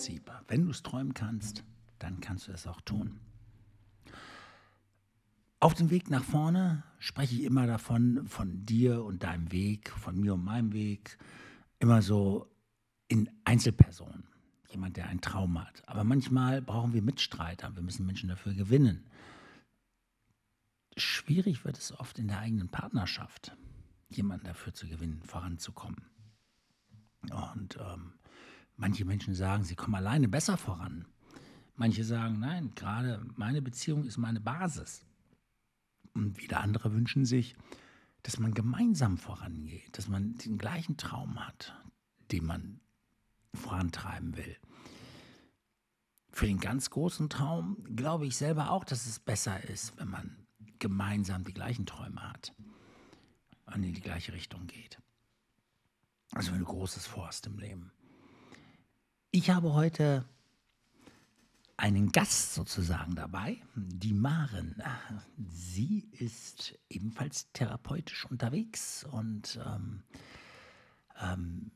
Prinzip. Wenn du es träumen kannst, dann kannst du es auch tun. Auf dem Weg nach vorne spreche ich immer davon, von dir und deinem Weg, von mir und meinem Weg, immer so in Einzelpersonen. Jemand, der einen Traum hat. Aber manchmal brauchen wir Mitstreiter. Wir müssen Menschen dafür gewinnen. Schwierig wird es oft in der eigenen Partnerschaft, jemanden dafür zu gewinnen, voranzukommen. Und ähm, manche Menschen sagen, sie kommen alleine besser voran. Manche sagen, nein, gerade meine Beziehung ist meine Basis. Und wieder andere wünschen sich, dass man gemeinsam vorangeht, dass man den gleichen Traum hat, den man vorantreiben will. Für den ganz großen Traum glaube ich selber auch, dass es besser ist, wenn man gemeinsam die gleichen Träume hat und in die gleiche Richtung geht. Also wenn du Großes vorhast im Leben. Ich habe heute einen Gast sozusagen dabei, die Maren. Sie ist ebenfalls therapeutisch unterwegs und ähm, ähm,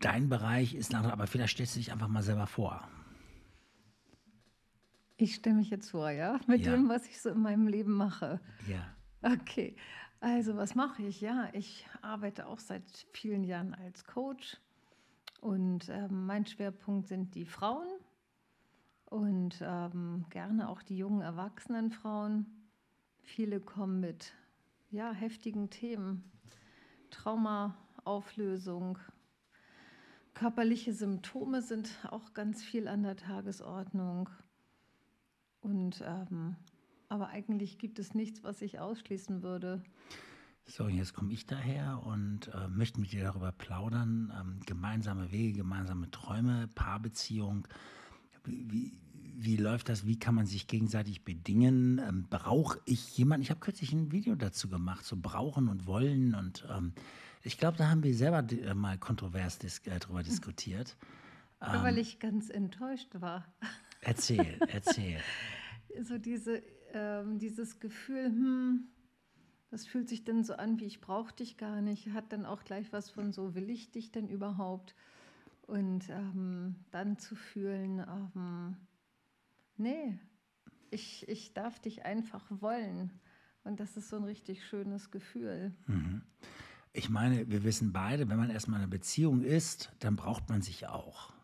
dein Bereich ist ein aber vielleicht stellst du dich einfach mal selber vor. Ich stelle mich jetzt vor, ja, mit ja. dem, was ich so in meinem Leben mache. Ja. Okay, also was mache ich? Ja, ich arbeite auch seit vielen Jahren als Coach und ähm, mein Schwerpunkt sind die Frauen und ähm, gerne auch die jungen erwachsenen Frauen. Viele kommen mit ja, heftigen Themen, Trauma, Auflösung, körperliche Symptome sind auch ganz viel an der Tagesordnung. Und ähm, aber eigentlich gibt es nichts, was ich ausschließen würde. So, und jetzt komme ich daher und äh, möchte mit dir darüber plaudern. Ähm, gemeinsame Wege, gemeinsame Träume, Paarbeziehung. Wie, wie läuft das? Wie kann man sich gegenseitig bedingen? Ähm, Brauche ich jemanden? Ich habe kürzlich ein Video dazu gemacht, so brauchen und wollen. Und ähm, ich glaube, da haben wir selber äh, mal kontrovers dis äh, darüber diskutiert. Ja, weil ähm, ich ganz enttäuscht war. Erzähl, erzähl. so diese, ähm, dieses Gefühl, hm, das fühlt sich dann so an, wie ich brauche dich gar nicht, hat dann auch gleich was von so, will ich dich denn überhaupt? Und ähm, dann zu fühlen, ähm, nee, ich, ich darf dich einfach wollen. Und das ist so ein richtig schönes Gefühl. Mhm. Ich meine, wir wissen beide, wenn man erstmal in einer Beziehung ist, dann braucht man sich auch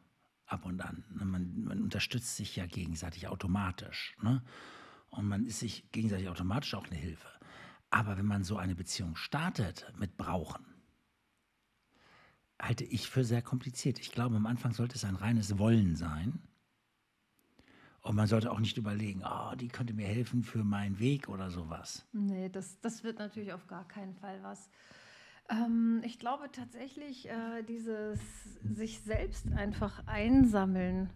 ab und an. Ne? Man, man unterstützt sich ja gegenseitig automatisch. Ne? Und man ist sich gegenseitig automatisch auch eine Hilfe. Aber wenn man so eine Beziehung startet mit Brauchen, halte ich für sehr kompliziert. Ich glaube, am Anfang sollte es ein reines Wollen sein. Und man sollte auch nicht überlegen, oh, die könnte mir helfen für meinen Weg oder sowas. Nee, das, das wird natürlich auf gar keinen Fall was. Ähm, ich glaube tatsächlich, äh, dieses sich selbst einfach einsammeln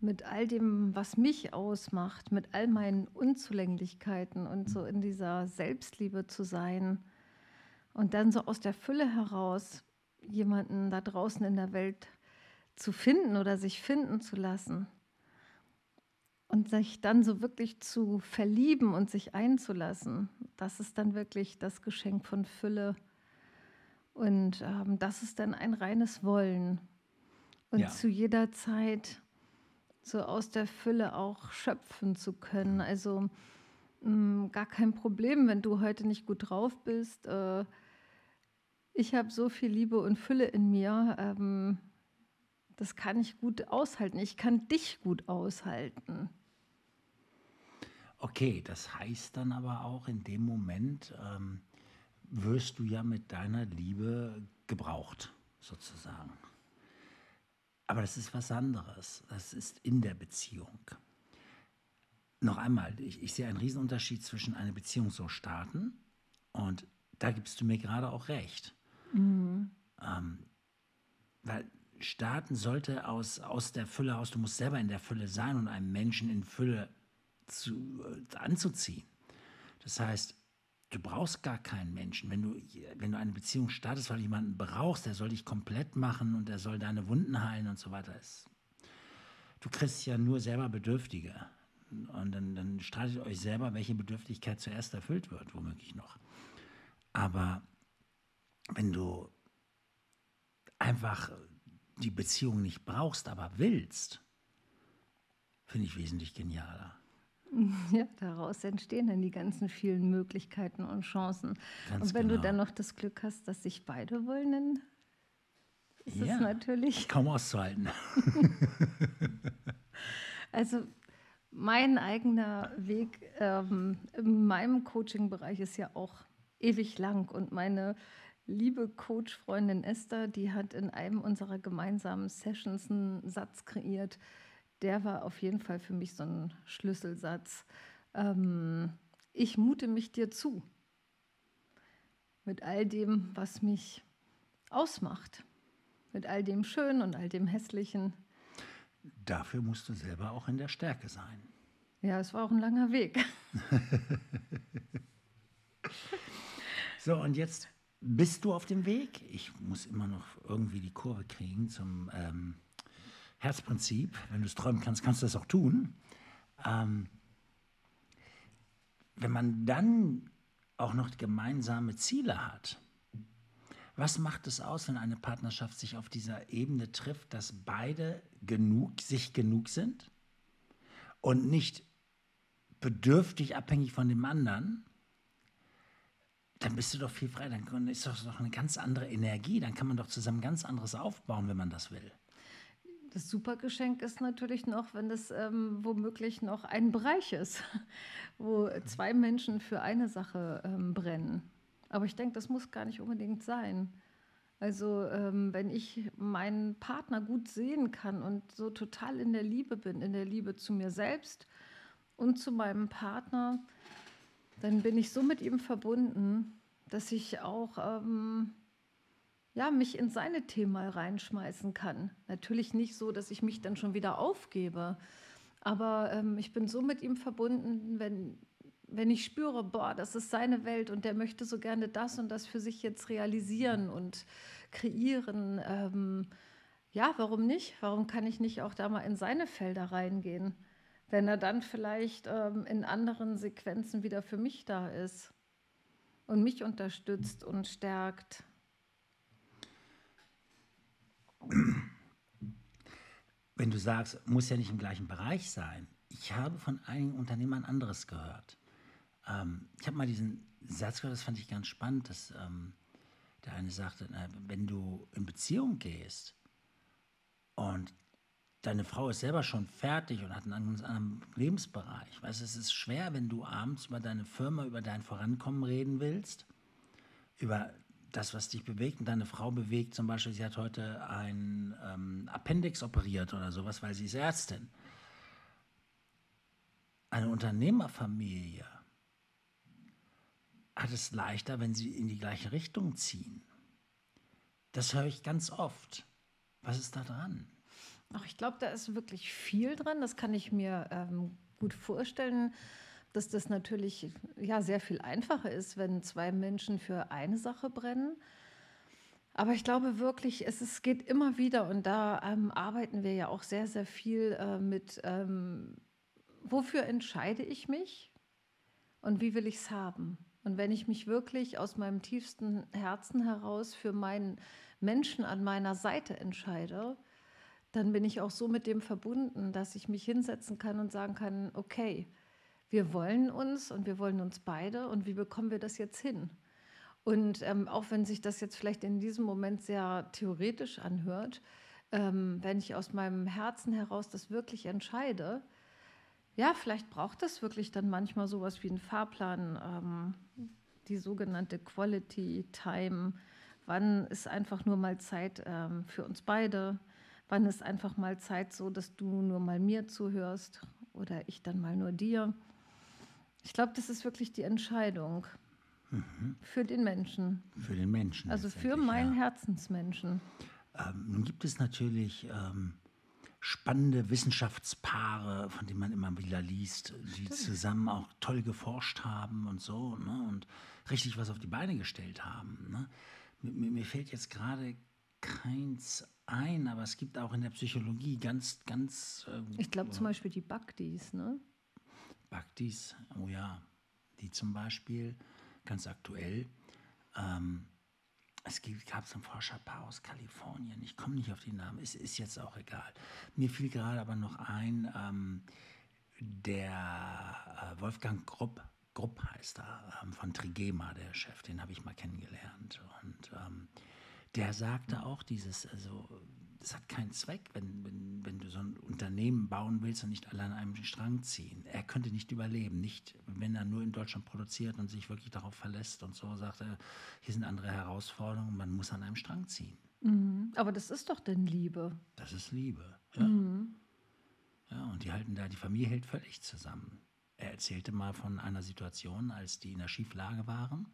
mit all dem, was mich ausmacht, mit all meinen Unzulänglichkeiten und so in dieser Selbstliebe zu sein und dann so aus der Fülle heraus jemanden da draußen in der Welt zu finden oder sich finden zu lassen und sich dann so wirklich zu verlieben und sich einzulassen, das ist dann wirklich das Geschenk von Fülle. Und ähm, das ist dann ein reines Wollen. Und ja. zu jeder Zeit so aus der Fülle auch schöpfen zu können. Also mh, mm, gar kein Problem, wenn du heute nicht gut drauf bist. Äh, ich habe so viel Liebe und Fülle in mir. Ähm, das kann ich gut aushalten. Ich kann dich gut aushalten. Okay, das heißt dann aber auch in dem Moment ähm, wirst du ja mit deiner Liebe gebraucht, sozusagen. Aber das ist was anderes. Das ist in der Beziehung. Noch einmal, ich, ich sehe einen Riesenunterschied zwischen einer Beziehung so starten und da gibst du mir gerade auch recht. Mhm. Ähm, weil starten sollte aus, aus der Fülle aus, du musst selber in der Fülle sein und einen Menschen in Fülle zu, äh, anzuziehen. Das heißt, du brauchst gar keinen Menschen. Wenn du, wenn du eine Beziehung startest, weil du jemanden brauchst, der soll dich komplett machen und der soll deine Wunden heilen und so weiter. Du kriegst ja nur selber Bedürftige. Und dann, dann streitet euch selber, welche Bedürftigkeit zuerst erfüllt wird, womöglich noch. Aber wenn du einfach die Beziehung nicht brauchst, aber willst, finde ich wesentlich genialer. Ja, daraus entstehen dann die ganzen vielen Möglichkeiten und Chancen. Ganz und wenn genau. du dann noch das Glück hast, dass sich beide wollen, dann ist Ja. es natürlich. Kaum auszuhalten. Also mein eigener Weg ähm, in meinem Coaching-Bereich ist ja auch ewig lang und meine liebe Coach-Freundin Esther, die hat in einem unserer gemeinsamen Sessions einen Satz kreiert, der war auf jeden Fall für mich so ein Schlüsselsatz. Ähm, ich mute mich dir zu mit all dem, was mich ausmacht, mit all dem Schönen und all dem Hässlichen. Dafür musst du selber auch in der Stärke sein. Ja, es war auch ein langer Weg. So, und jetzt bist du auf dem Weg. Ich muss immer noch irgendwie die Kurve kriegen zum ähm, Herzprinzip. Wenn du es träumen kannst, kannst du das auch tun. Ähm, wenn man dann auch noch gemeinsame Ziele hat, was macht es aus, wenn eine Partnerschaft sich auf dieser Ebene trifft, dass beide genug, sich genug sind und nicht bedürftig abhängig von dem anderen? dann bist du doch viel frei. Dann ist doch noch eine ganz andere Energie. Dann kann man doch zusammen ganz anderes aufbauen, wenn man das will. Das Supergeschenk ist natürlich noch, wenn das ähm, womöglich noch ein Bereich ist, wo zwei Menschen für eine Sache ähm, brennen. Aber ich denke, das muss gar nicht unbedingt sein. Also ähm, wenn ich meinen Partner gut sehen kann und so total in der Liebe bin, in der Liebe zu mir selbst und zu meinem Partner, dann bin ich so mit ihm verbunden, dass ich auch ähm, ja, mich in seine Themen mal reinschmeißen kann. Natürlich nicht so, dass ich mich dann schon wieder aufgebe, aber ähm, ich bin so mit ihm verbunden, wenn, wenn ich spüre, boah, das ist seine Welt und der möchte so gerne das und das für sich jetzt realisieren und kreieren. Ähm, ja, warum nicht? Warum kann ich nicht auch da mal in seine Felder reingehen? wenn er dann vielleicht ähm, in anderen Sequenzen wieder für mich da ist und mich unterstützt und stärkt. Wenn du sagst, muss ja nicht im gleichen Bereich sein. Ich habe von einigen Unternehmern anderes gehört. Ähm, ich habe mal diesen Satz gehört, das fand ich ganz spannend, dass ähm, der eine sagte, na, wenn du in Beziehung gehst und deine Frau ist selber schon fertig und hat einen ganz anderen Lebensbereich. Weißt es ist schwer, wenn du abends über deine Firma, über dein Vorankommen reden willst, über das, was dich bewegt und deine Frau bewegt. Zum Beispiel, sie hat heute ein ähm, Appendix operiert oder sowas, weil sie ist Ärztin. Eine Unternehmerfamilie hat es leichter, wenn sie in die gleiche Richtung ziehen. Das höre ich ganz oft. Was ist da dran? Ach, ich glaube, da ist wirklich viel dran. Das kann ich mir ähm, gut vorstellen, dass das natürlich ja, sehr viel einfacher ist, wenn zwei Menschen für eine Sache brennen. Aber ich glaube wirklich, es, es geht immer wieder und da ähm, arbeiten wir ja auch sehr, sehr viel äh, mit, ähm, wofür entscheide ich mich und wie will ich es haben. Und wenn ich mich wirklich aus meinem tiefsten Herzen heraus für meinen Menschen an meiner Seite entscheide, dann bin ich auch so mit dem verbunden, dass ich mich hinsetzen kann und sagen kann, okay, wir wollen uns und wir wollen uns beide und wie bekommen wir das jetzt hin? Und ähm, auch wenn sich das jetzt vielleicht in diesem Moment sehr theoretisch anhört, ähm, wenn ich aus meinem Herzen heraus das wirklich entscheide, ja, vielleicht braucht das wirklich dann manchmal sowas wie einen Fahrplan, ähm, die sogenannte Quality Time. Wann ist einfach nur mal Zeit ähm, für uns beide? Wann ist einfach mal Zeit so, dass du nur mal mir zuhörst oder ich dann mal nur dir? Ich glaube, das ist wirklich die Entscheidung für den Menschen, Für den Menschen. also für meinen ja. Herzensmenschen. Ähm, nun gibt es natürlich ähm, spannende Wissenschaftspaare, von denen man immer wieder liest, die zusammen auch toll geforscht haben und so ne, und richtig was auf die Beine gestellt haben. Ne. Mir, mir- mir fällt jetzt gerade keins ein, aber es gibt auch in der Psychologie ganz, ganz ähm, Ich glaube zum Beispiel die Bhaktis, ne? Bhaktis, oh ja, die zum Beispiel ganz aktuell ähm, es gab so ein Forscherpaar aus Kalifornien, ich komme nicht auf den Namen, es ist jetzt auch egal. Mir fiel gerade aber noch ein, ähm, der äh, Wolfgang Grupp, Grupp heißt er, ähm, von Trigema, der Chef, den habe ich mal kennengelernt. Und ähm, der sagte auch dieses, also das hat keinen Zweck, wenn, wenn, wenn du so ein Unternehmen bauen willst und nicht alle an einem Strang ziehen. Er könnte nicht überleben, nicht wenn er nur in Deutschland produziert und sich wirklich darauf verlässt und so sagt er, hier sind andere Herausforderungen, man muss an einem Strang ziehen. Mhm. Aber das ist doch denn Liebe. Das ist Liebe, ja. Mhm. Ja, und die halten da, die Familie hält völlig zusammen. Er erzählte mal von einer Situation, als die in der Schieflage waren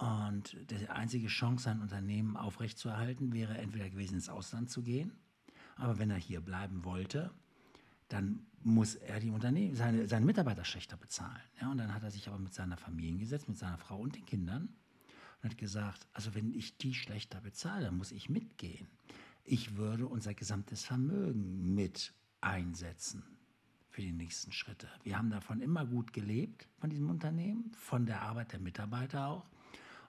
und die einzige Chance, sein Unternehmen aufrechtzuerhalten, wäre entweder gewesen, ins Ausland zu gehen. Aber wenn er hier bleiben wollte, dann muss er die Unternehmen, seine, seine Mitarbeiter schlechter bezahlen. Ja, und dann hat er sich aber mit seiner Familie gesetzt, mit seiner Frau und den Kindern und hat gesagt, also wenn ich die schlechter bezahle, dann muss ich mitgehen. Ich würde unser gesamtes Vermögen mit einsetzen für die nächsten Schritte. Wir haben davon immer gut gelebt, von diesem Unternehmen, von der Arbeit der Mitarbeiter auch.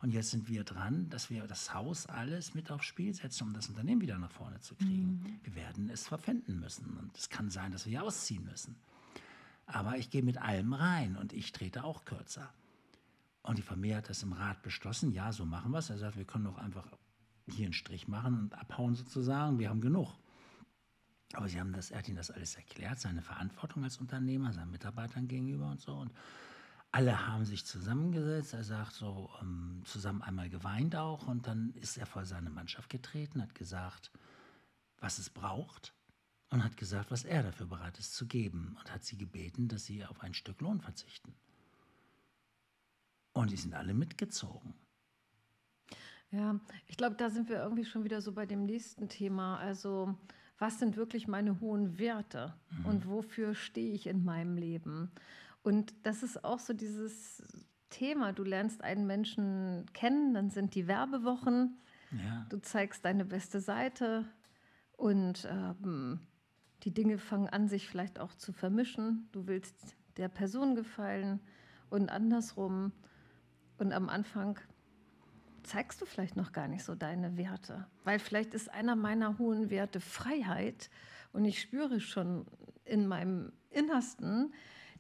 Und jetzt sind wir dran, dass wir das Haus alles mit aufs Spiel setzen, um das Unternehmen wieder nach vorne zu kriegen. Mhm. Wir werden es verpfänden müssen. Und es kann sein, dass wir hier ausziehen müssen. Aber ich gehe mit allem rein und ich trete auch kürzer. Und die Familie hat das im Rat beschlossen. Ja, so machen wir es. Er sagt, wir können doch einfach hier einen Strich machen und abhauen sozusagen. Wir haben genug. Aber sie haben das, er hat ihnen das alles erklärt, seine Verantwortung als Unternehmer, seinen Mitarbeitern gegenüber und so. Und alle haben sich zusammengesetzt. Er sagt so, ähm, zusammen einmal geweint auch. Und dann ist er vor seine Mannschaft getreten, hat gesagt, was es braucht. Und hat gesagt, was er dafür bereit ist zu geben. Und hat sie gebeten, dass sie auf ein Stück Lohn verzichten. Und die sind alle mitgezogen. Ja, ich glaube, da sind wir irgendwie schon wieder so bei dem nächsten Thema. Also, was sind wirklich meine hohen Werte mhm. und wofür stehe ich in meinem Leben? Und das ist auch so dieses Thema. Du lernst einen Menschen kennen, dann sind die Werbewochen. Ja. Du zeigst deine beste Seite und ähm, die Dinge fangen an, sich vielleicht auch zu vermischen. Du willst der Person gefallen und andersrum. Und am Anfang zeigst du vielleicht noch gar nicht so deine Werte, weil vielleicht ist einer meiner hohen Werte Freiheit und ich spüre schon in meinem Innersten,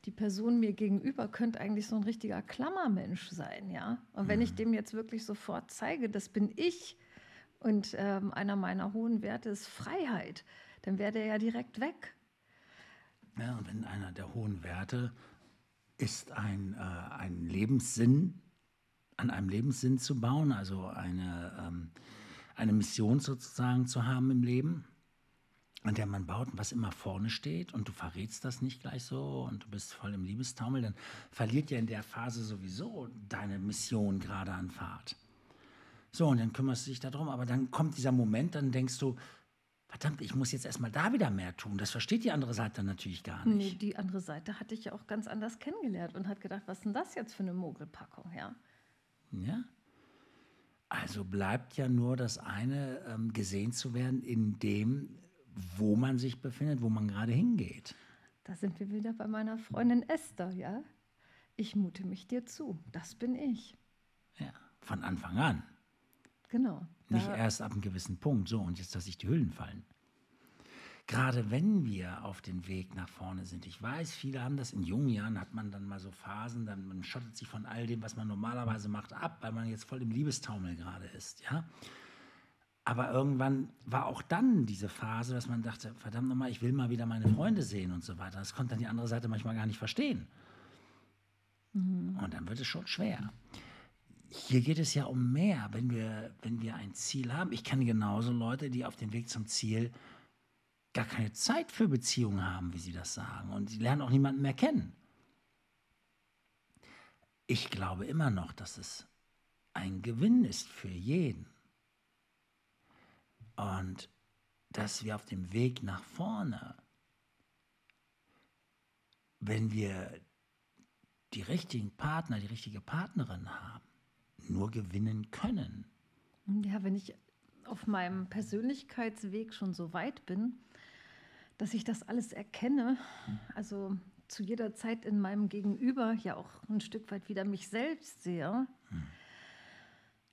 die Person mir gegenüber könnte eigentlich so ein richtiger Klammermensch sein, ja. Und wenn ich mhm. dem jetzt wirklich sofort zeige, das bin ich und ähm, einer meiner hohen Werte ist Freiheit, dann wäre der ja direkt weg. Ja, und wenn einer der hohen Werte ist ein, äh, ein Lebenssinn, an einem Lebenssinn zu bauen, also eine, ähm, eine Mission sozusagen zu haben im Leben, an der man baut, was immer vorne steht und du verrätst das nicht gleich so und du bist voll im Liebestaumel, dann verliert ja in der Phase sowieso deine Mission gerade an Fahrt. So, und dann kümmerst du dich darum, aber dann kommt dieser Moment, dann denkst du, verdammt, ich muss jetzt erstmal da wieder mehr tun. Das versteht die andere Seite natürlich gar nicht. Nee, die andere Seite hatte ich ja auch ganz anders kennengelernt und hat gedacht, was ist denn das jetzt für eine Mogelpackung, ja? Ja. Also bleibt ja nur das eine, ähm, gesehen zu werden, in dem wo man sich befindet, wo man gerade hingeht. Da sind wir wieder bei meiner Freundin Esther, ja? Ich mute mich dir zu, das bin ich. Ja, von Anfang an. Genau. Nicht erst ab einem gewissen Punkt, so und jetzt, dass sich die Hüllen fallen. Gerade wenn wir auf dem Weg nach vorne sind. Ich weiß, viele haben das in jungen Jahren, hat man dann mal so Phasen, dann man schottet sich von all dem, was man normalerweise macht, ab, weil man jetzt voll im Liebestaumel gerade ist, ja? Aber irgendwann war auch dann diese Phase, dass man dachte, verdammt nochmal, ich will mal wieder meine Freunde sehen und so weiter. Das konnte dann die andere Seite manchmal gar nicht verstehen. Mhm. Und dann wird es schon schwer. Hier geht es ja um mehr, wenn wir, wenn wir ein Ziel haben. Ich kenne genauso Leute, die auf dem Weg zum Ziel gar keine Zeit für Beziehungen haben, wie sie das sagen. Und sie lernen auch niemanden mehr kennen. Ich glaube immer noch, dass es ein Gewinn ist für jeden und dass wir auf dem Weg nach vorne, wenn wir die richtigen Partner, die richtige Partnerin haben, nur gewinnen können. Ja, wenn ich auf meinem Persönlichkeitsweg schon so weit bin, dass ich das alles erkenne, also zu jeder Zeit in meinem Gegenüber ja auch ein Stück weit wieder mich selbst sehe, hm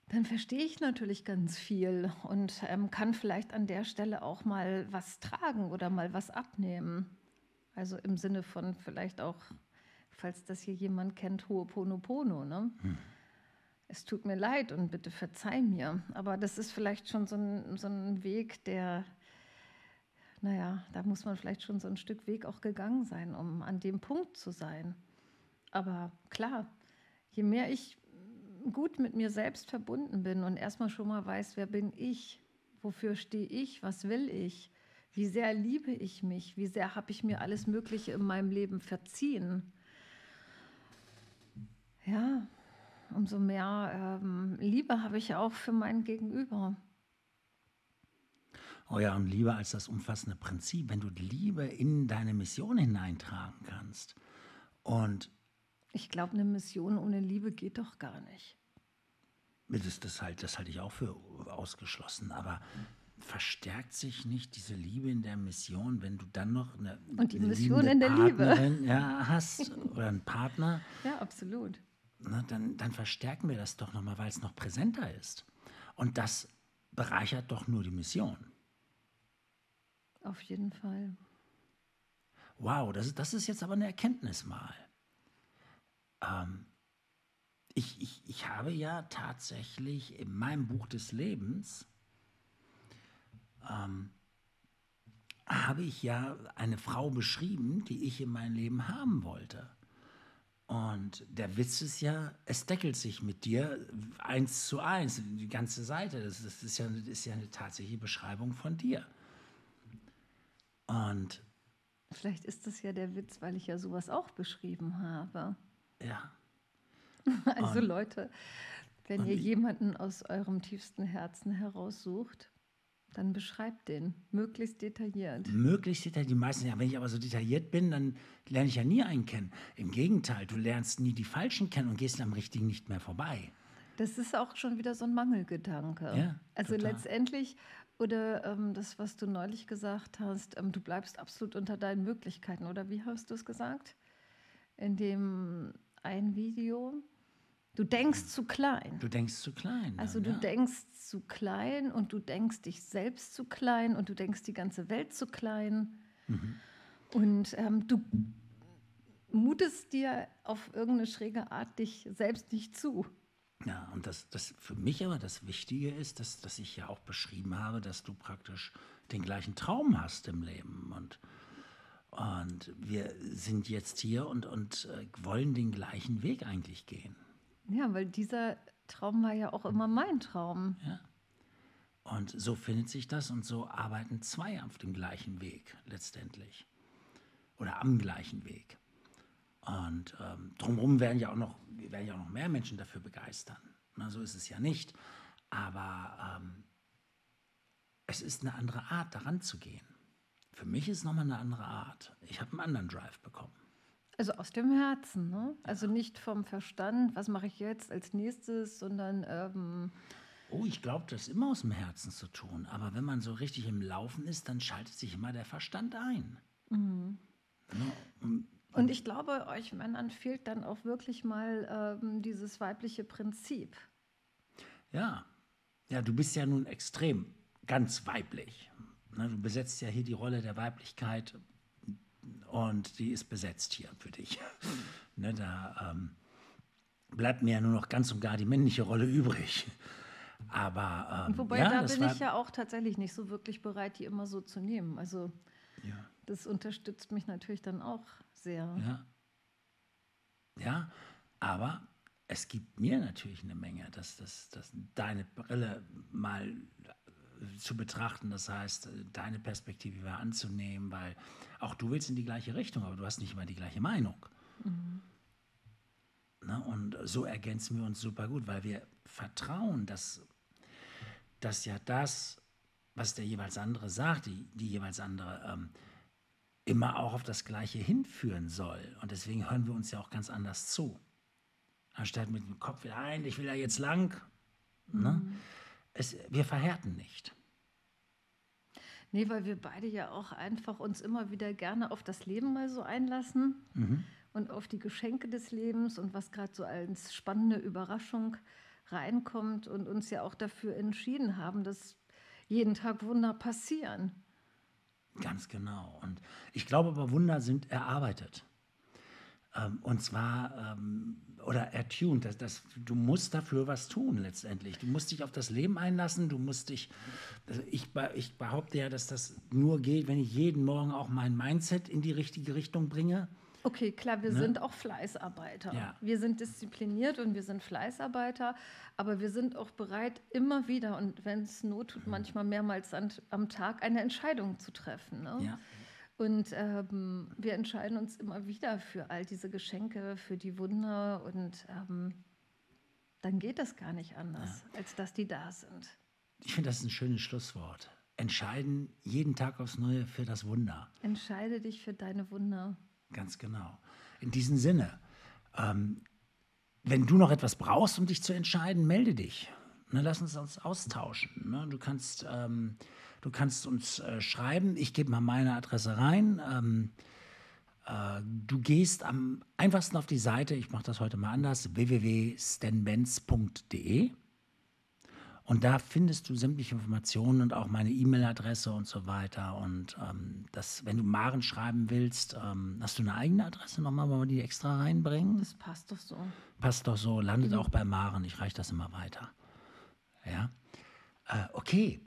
dann verstehe ich natürlich ganz viel und ähm, kann vielleicht an der Stelle auch mal was tragen oder mal was abnehmen. Also im Sinne von vielleicht auch, falls das hier jemand kennt, Ho'oponopono. Ne? Hm. Es tut mir leid und bitte verzeih mir. Aber das ist vielleicht schon so ein, so ein Weg, der, naja, da muss man vielleicht schon so ein Stück Weg auch gegangen sein, um an dem Punkt zu sein. Aber klar, je mehr ich gut mit mir selbst verbunden bin und erstmal schon mal weiß, wer bin ich, wofür stehe ich, was will ich, wie sehr liebe ich mich, wie sehr habe ich mir alles Mögliche in meinem Leben verziehen. Ja, umso mehr ähm, Liebe habe ich auch für mein Gegenüber. Oh ja, und Liebe als das umfassende Prinzip, wenn du Liebe in deine Mission hineintragen kannst. Und ich glaube, eine Mission ohne Liebe geht doch gar nicht. Das, das, halt, das halte ich auch für ausgeschlossen. Aber verstärkt sich nicht diese Liebe in der Mission, wenn du dann noch eine, Und die eine Mission in der Liebe ja, hast oder einen Partner? Ja, absolut. Na, dann, dann verstärken wir das doch nochmal, weil es noch präsenter ist. Und das bereichert doch nur die Mission. Auf jeden Fall. Wow, das, das ist jetzt aber eine Erkenntnis mal. Ähm, ich, ich, ich habe ja tatsächlich in meinem Buch des Lebens, ähm, habe ich ja eine Frau beschrieben, die ich in meinem Leben haben wollte. Und der Witz ist ja, es deckelt sich mit dir eins zu eins, die ganze Seite. Das, das ist, ja, das ist ja eine tatsächliche Beschreibung von dir. Und vielleicht ist das ja der Witz, weil ich ja sowas auch beschrieben habe. Ja. Also und, Leute, wenn ihr jemanden aus eurem tiefsten Herzen heraussucht, dann beschreibt den, möglichst detailliert. Möglichst detailliert. Die meisten, ja, wenn ich aber so detailliert bin, dann lerne ich ja nie einen kennen. Im Gegenteil, du lernst nie die Falschen kennen und gehst am Richtigen nicht mehr vorbei. Das ist auch schon wieder so ein Mangelgedanke. Ja, also total. letztendlich, oder ähm, das, was du neulich gesagt hast, ähm, du bleibst absolut unter deinen Möglichkeiten, oder wie hast du es gesagt? In dem ein Video. Du denkst zu klein. Du denkst zu klein. Dann, also du ja. denkst zu klein und du denkst dich selbst zu klein und du denkst die ganze Welt zu klein. Mhm. Und ähm, du mutest dir auf irgendeine schräge Art dich selbst nicht zu. Ja, und das, das für mich aber das Wichtige ist, dass, dass ich ja auch beschrieben habe, dass du praktisch den gleichen Traum hast im Leben. Und und wir sind jetzt hier und, und äh, wollen den gleichen Weg eigentlich gehen. Ja, weil dieser Traum war ja auch immer mein Traum. Ja. Und so findet sich das und so arbeiten zwei auf dem gleichen Weg letztendlich. Oder am gleichen Weg. Und ähm, drumherum werden ja auch noch, werden ja auch noch mehr Menschen dafür begeistern. Na, so ist es ja nicht. Aber ähm, es ist eine andere Art, daran zu gehen. Für mich ist es nochmal eine andere Art. Ich habe einen anderen Drive bekommen. Also aus dem Herzen, ne? Also nicht vom Verstand, was mache ich jetzt als nächstes, sondern. Ähm oh, ich glaube, das ist immer aus dem Herzen zu tun. Aber wenn man so richtig im Laufen ist, dann schaltet sich immer der Verstand ein. Mhm. Ja, und, und, ich glaube, euch Männern fehlt dann auch wirklich mal ähm, dieses weibliche Prinzip. Ja. Ja, du bist ja nun extrem ganz weiblich. Ne, du besetzt ja hier die Rolle der Weiblichkeit und die ist besetzt hier für dich. ne, da ähm, bleibt mir ja nur noch ganz und gar die männliche Rolle übrig. Aber ähm, wobei ja, da bin ich ja auch tatsächlich nicht so wirklich bereit, die immer so zu nehmen. Also ja. das unterstützt mich natürlich dann auch sehr. Ja. Ja, aber es gibt mir natürlich eine Menge, dass, dass, dass deine Brille mal zu betrachten. Das heißt, deine Perspektive anzunehmen, weil auch du willst in die gleiche Richtung, aber du hast nicht immer die gleiche Meinung. Mhm. Ne? Und so ergänzen wir uns super gut, weil wir vertrauen, dass, dass ja das, was der jeweils andere sagt, die, die jeweils andere, ähm, immer auch auf das Gleiche hinführen soll. Und deswegen hören wir uns ja auch ganz anders zu. Anstatt mit dem Kopf wieder ein, ich will da jetzt lang. Ne? Mhm. Es, wir verhärten nicht. Nee, weil wir beide ja auch einfach uns immer wieder gerne auf das Leben mal so einlassen mhm. und auf die Geschenke des Lebens und was gerade so als spannende Überraschung reinkommt und uns ja auch dafür entschieden haben, dass jeden Tag Wunder passieren. Ganz genau. Und ich glaube aber, Wunder sind erarbeitet. Ähm, und zwar, ähm, oder ertuned, das, das, du musst dafür was tun letztendlich. Du musst dich auf das Leben einlassen, du musst dich, also ich, ich behaupte ja, dass das nur geht, wenn ich jeden Morgen auch mein Mindset in die richtige Richtung bringe. Okay, klar, wir ne? sind auch Fleißarbeiter. Ja. Wir sind diszipliniert und wir sind Fleißarbeiter, aber wir sind auch bereit, immer wieder und wenn es not tut, manchmal mehrmals an, am Tag eine Entscheidung zu treffen. Ne? Ja. Und ähm, wir entscheiden uns immer wieder für all diese Geschenke, für die Wunder und ähm, dann geht das gar nicht anders, ja. als dass die da sind. Ich finde, das ist ein schönes Schlusswort. Entscheiden jeden Tag aufs Neue für das Wunder. Entscheide dich für deine Wunder. Ganz genau. In diesem Sinne, ähm, wenn du noch etwas brauchst, um dich zu entscheiden, melde dich. Ne, lass uns uns austauschen. Ne? Du kannst ähm, Du kannst uns äh, schreiben. Ich gebe mal meine Adresse rein. Ähm, äh, du gehst am einfachsten auf die Seite, ich mache das heute mal anders, www.stanbenz.de. Und da findest du sämtliche Informationen und auch meine E-Mail-Adresse und so weiter. Und ähm, das, wenn du Maren schreiben willst, ähm, hast du eine eigene Adresse nochmal, wollen wir die extra reinbringen? Das passt doch so. Passt doch so, landet mhm. auch bei Maren. Ich reiche das immer weiter. Ja. Äh, okay.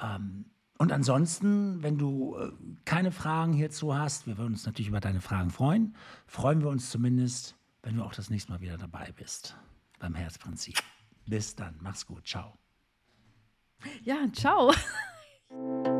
Ähm, und ansonsten, wenn du äh, keine Fragen hierzu hast, wir würden uns natürlich über deine Fragen freuen, freuen wir uns zumindest, wenn du auch das nächste Mal wieder dabei bist beim Herzprinzip. Bis dann, mach's gut, ciao. Ja, ciao.